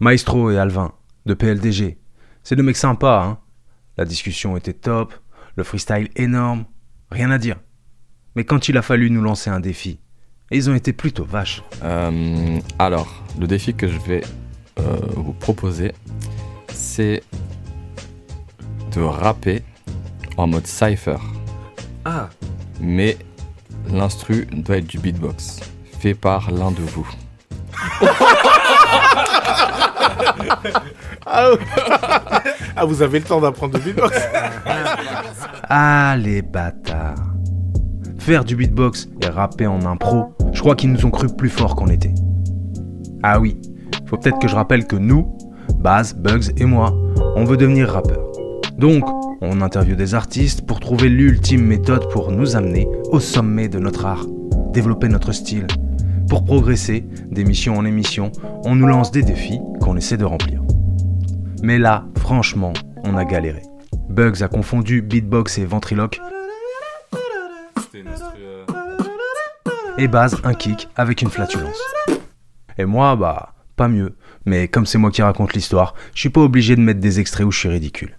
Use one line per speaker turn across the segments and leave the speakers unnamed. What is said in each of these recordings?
Maestro et Alvin, de PLDG. C'est deux mecs sympas, hein. La discussion était top, le freestyle énorme, rien à dire. Mais quand il a fallu nous lancer un défi, ils ont été plutôt vaches.
Euh, alors, le défi que je vais euh, vous proposer, c'est de rapper en mode cypher.
Ah
Mais l'instru doit être du beatbox, fait par l'un de vous.
Ah, vous avez le temps d'apprendre le beatbox
Ah les bâtards Faire du beatbox et rapper en impro, je crois qu'ils nous ont cru plus forts qu'on était. Ah oui, faut peut-être que je rappelle que nous, Baz, Bugs et moi, on veut devenir rappeurs. Donc, on interviewe des artistes pour trouver l'ultime méthode pour nous amener au sommet de notre art, développer notre style. Pour progresser, d'émission en émission, on nous lance des défis qu'on essaie de remplir. Mais là, franchement, on a galéré. Bugs a confondu beatbox et ventriloque, et Baz un kick avec une flatulence. Et moi, bah, pas mieux. Mais comme c'est moi qui raconte l'histoire, je suis pas obligé de mettre des extraits où je suis ridicule.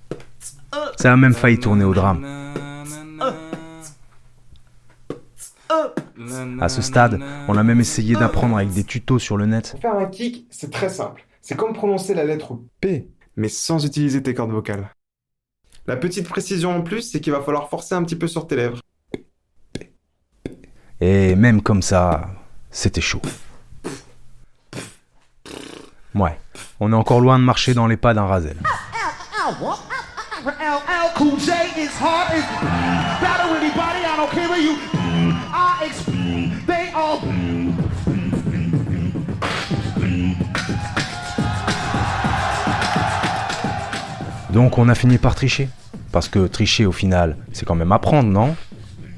Ça a même failli tourner au drame. À ce stade, on a même essayé d'apprendre avec des tutos sur le net.
Faire un kick, c'est très simple. C'est comme prononcer la lettre P, mais sans utiliser tes cordes vocales. La petite précision en plus, c'est qu'il va falloir forcer un petit peu sur tes lèvres.
Et même comme ça, c'était chaud. Ouais, on est encore loin de marcher dans les pas d'un Razel. Donc on a fini par tricher. Parce que tricher au final, c'est quand même apprendre, non?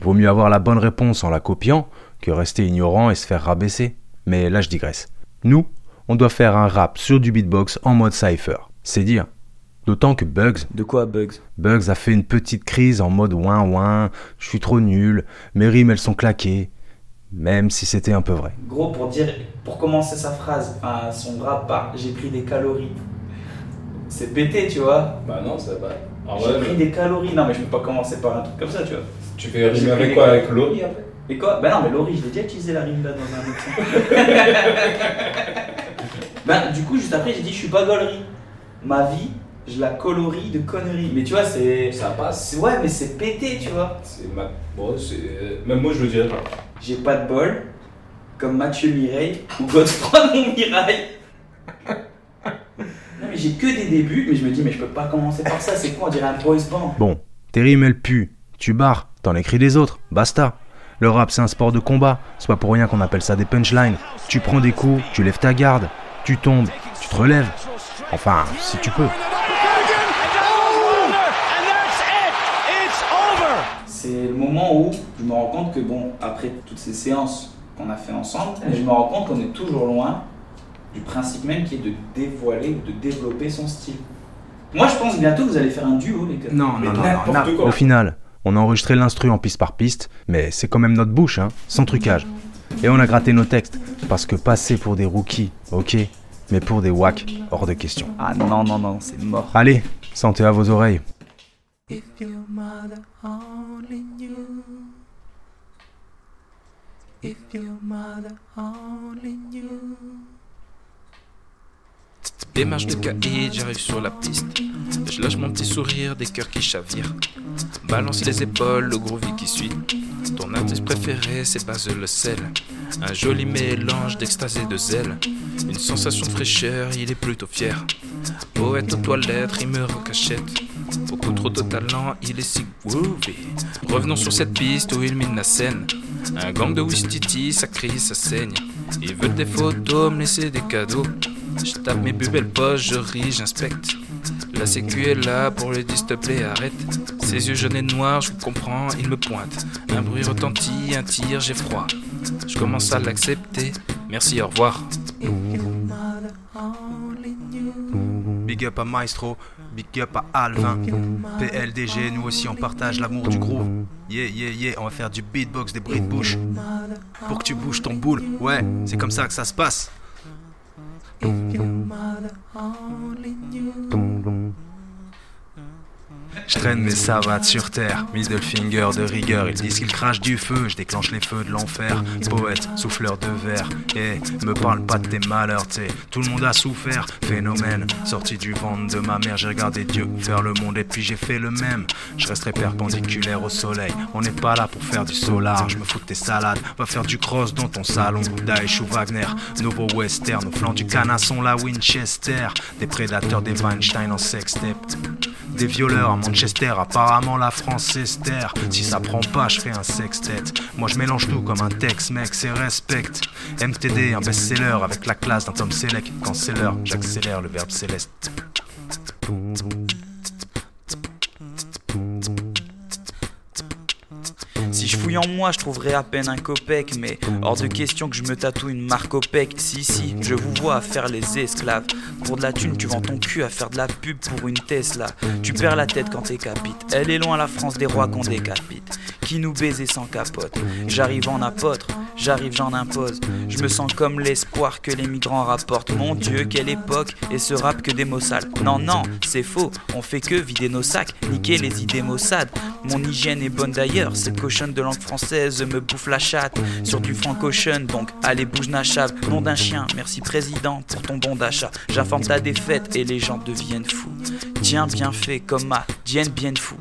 Vaut mieux avoir la bonne réponse en la copiant que rester ignorant et se faire rabaisser. Mais là je digresse. Nous, on doit faire un rap sur du beatbox en mode cypher. C'est dire. D'autant que Bugs,
De quoi, Bugs?
Bugs a fait une petite crise en mode ouin ouin, je suis trop nul, mes rimes elles sont claquées. Même si c'était un peu vrai.
Gros, pour dire, pour commencer sa phrase, enfin, son rap par j'ai pris des calories. C'est pété, tu vois.
Bah non, ça va. En
J'ai pris des calories. Non, mais je peux pas commencer par un truc comme ça, tu vois.
tu fais rimer avec
des-
quoi Avec Laurie après
Et quoi? Bah non, mais Laurie, je l'ai déjà utilisé la rime là dans un autre bah, du coup, juste après, j'ai dit je suis pas gaulerie. Ma vie, je la colorie de conneries. Mais tu vois, c'est.
Ça passe.
Ouais, mais c'est pété, tu vois.
C'est ma... bon, c'est... Même moi, je le dirais pas.
J'ai pas de bol, comme Mathieu Mireille ou Godefroy Montmirail. Non, mais j'ai que des débuts, mais je me dis, mais je peux pas commencer par ça, c'est quoi On dirait un boys band?
Bon, tes rimes elles puent, tu barres, t'en écris des autres, basta. Le rap c'est un sport de combat, c'est pas pour rien qu'on appelle ça des punchlines. Tu prends des coups, tu lèves ta garde, tu tombes, tu te relèves. Enfin, si tu peux.
C'est le moment où je me rends compte que, bon, après toutes ces séances qu'on a fait ensemble, je me rends compte qu'on est toujours loin du principe même qui est de dévoiler ou de développer son style. Moi, je pense bientôt que vous allez faire un duo, les gars.
Non,
Mais
non, non,
quoi.
Au final, on a enregistré l'instru en piste par piste, mais c'est quand même notre bouche, hein, sans trucage. Et on a gratté nos textes, parce que passer pour des rookies, ok, mais pour des wacks, hors de question.
Ah non, non, non, c'est mort.
Allez, santé à vos oreilles.
If your mother only knew. If your mother only knew.
Démarche de caïd, j'arrive sur la piste. Je lâche mon petit sourire, des cœurs qui chavirent. Balance les épaules, le groovy qui suit. Ton artiste préféré, c'est pas le sel. Un joli mélange d'extase et de zèle. Une sensation de fraîcheur, il est plutôt fier. Poète aux toilettes, rimeur en cachette. Beaucoup trop de talent, il est si groovy. Revenons sur cette piste où il mine la scène. Un gang de Wistiti, ça crie, ça saigne. Il veut des photos, me laisser des cadeaux. Je tape mes plus belles poches, je ris, j'inspecte. La sécu est là pour lui dire te arrête. Ses yeux jaunes et noirs, je comprends, il me pointe. Un bruit retentit, un tir, j'ai froid. Je commence à l'accepter. Merci, au revoir.
Big up à Maestro, big up à Alvin, PLDG, nous aussi on partage l'amour du groove. Yeah, yeah, yeah, on va faire du beatbox, des bruits de bouche. Pour que tu bouges ton boule, ouais, c'est comme ça que ça se passe. Je traîne mes savates sur terre, middle finger de rigueur. Ils disent qu'ils crachent du feu, je déclenche les feux de l'enfer. Poète, souffleur de verre, et me parle pas de tes malheurs, t'sais. Tout le monde a souffert, phénomène. Sorti du ventre de ma mère, j'ai regardé Dieu faire le monde et puis j'ai fait le même. Je resterai perpendiculaire au soleil. On n'est pas là pour faire du solar, je me fous de tes salades. Va faire du cross dans ton salon. Daesh ou Wagner, nouveau western. Au flanc du canasson, la Winchester. Des prédateurs, des Weinstein en sextape. Des violeurs à Manchester, apparemment la France Esther. Si ça prend pas, je fais un sextet. Moi je mélange tout comme un Tex, mec, c'est respect. MTD, un best-seller avec la classe d'un Tom Selleck. Quand c'est l'heure, j'accélère le verbe céleste.
Fouille en moi, je trouverai à peine un copec, mais hors de question que je me tatoue une marque OPEC. Si, si, je vous vois à faire les esclaves. Pour de la thune, tu vends ton cul à faire de la pub pour une Tesla. Tu perds la tête quand t'es capite. Elle est loin la France des rois qu'on décapite. Qui nous baiser sans capote. J'arrive en apôtre, j'arrive, j'en impose. Je me sens comme l'espoir que les migrants rapportent. Mon Dieu, quelle époque, et ce rap que des mots sales. Non, non, c'est faux, on fait que vider nos sacs, niquer les idées maussades. Mon hygiène est bonne d'ailleurs, cette cochonne de française me bouffe la chatte. Sur du francochon, donc allez bouge nachave. Nom d'un chien, merci président pour ton bon d'achat. J'informe ta défaite et les gens deviennent fous. Tiens, bien fait comme ma Dienne bien fou.